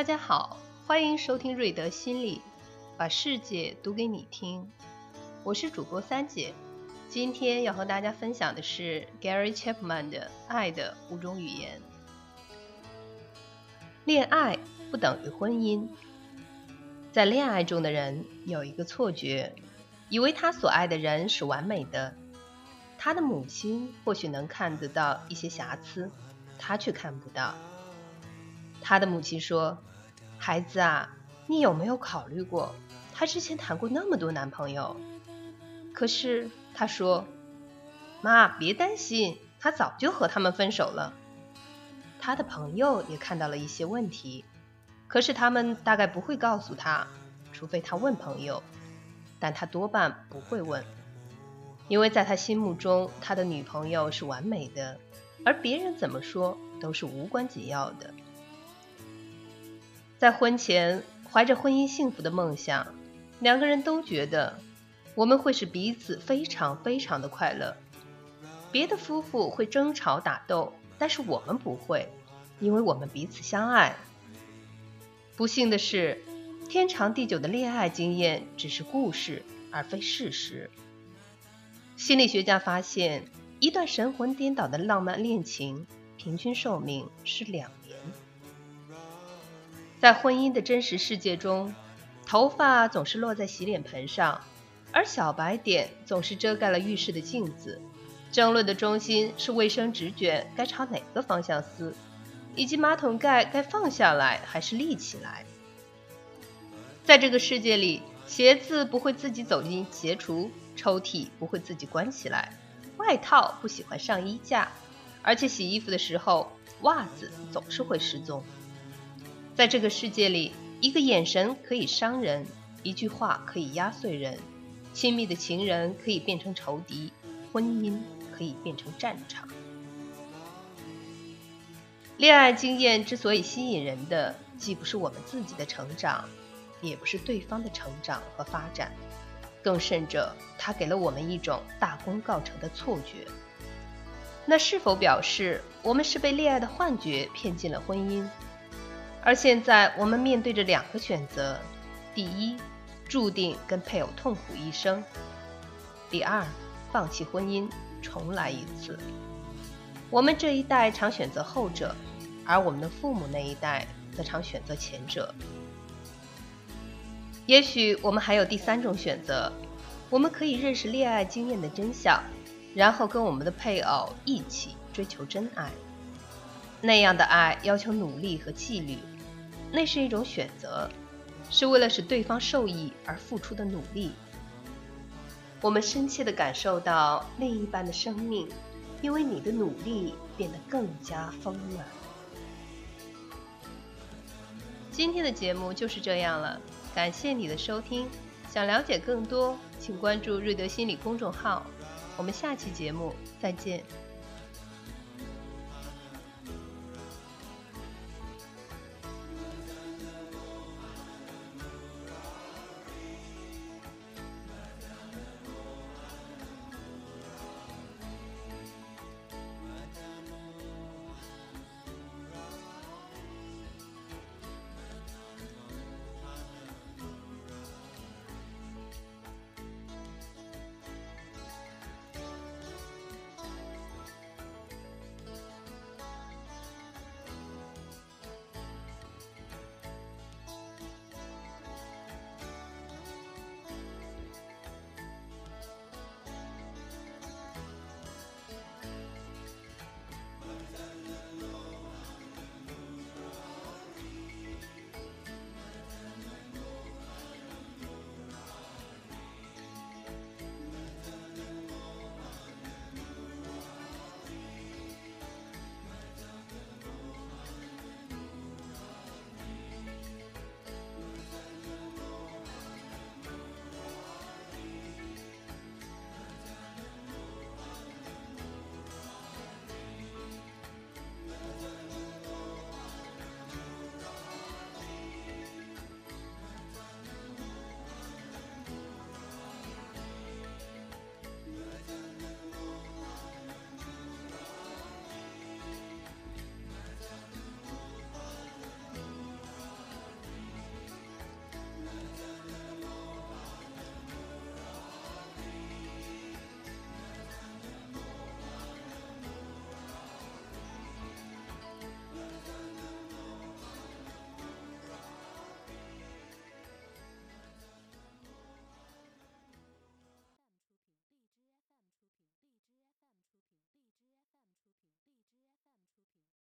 大家好，欢迎收听瑞德心理，把世界读给你听。我是主播三姐，今天要和大家分享的是 Gary Chapman 的《爱的五种语言》。恋爱不等于婚姻，在恋爱中的人有一个错觉，以为他所爱的人是完美的。他的母亲或许能看得到一些瑕疵，他却看不到。他的母亲说：“孩子啊，你有没有考虑过，他之前谈过那么多男朋友？可是他说，妈，别担心，他早就和他们分手了。他的朋友也看到了一些问题，可是他们大概不会告诉他，除非他问朋友，但他多半不会问，因为在他心目中，他的女朋友是完美的，而别人怎么说都是无关紧要的。”在婚前，怀着婚姻幸福的梦想，两个人都觉得我们会使彼此非常非常的快乐。别的夫妇会争吵打斗，但是我们不会，因为我们彼此相爱。不幸的是，天长地久的恋爱经验只是故事，而非事实。心理学家发现，一段神魂颠倒的浪漫恋情，平均寿命是两年。在婚姻的真实世界中，头发总是落在洗脸盆上，而小白点总是遮盖了浴室的镜子。争论的中心是卫生纸卷该朝哪个方向撕，以及马桶盖该放下来还是立起来。在这个世界里，鞋子不会自己走进鞋橱，抽屉不会自己关起来，外套不喜欢上衣架，而且洗衣服的时候，袜子总是会失踪。在这个世界里，一个眼神可以伤人，一句话可以压碎人，亲密的情人可以变成仇敌，婚姻可以变成战场。恋爱经验之所以吸引人的，既不是我们自己的成长，也不是对方的成长和发展，更甚者，它给了我们一种大功告成的错觉。那是否表示我们是被恋爱的幻觉骗进了婚姻？而现在，我们面对着两个选择：第一，注定跟配偶痛苦一生；第二，放弃婚姻，重来一次。我们这一代常选择后者，而我们的父母那一代则常选择前者。也许我们还有第三种选择：我们可以认识恋爱经验的真相，然后跟我们的配偶一起追求真爱。那样的爱要求努力和纪律。那是一种选择，是为了使对方受益而付出的努力。我们深切地感受到另一半的生命，因为你的努力变得更加丰满。今天的节目就是这样了，感谢你的收听。想了解更多，请关注瑞德心理公众号。我们下期节目再见。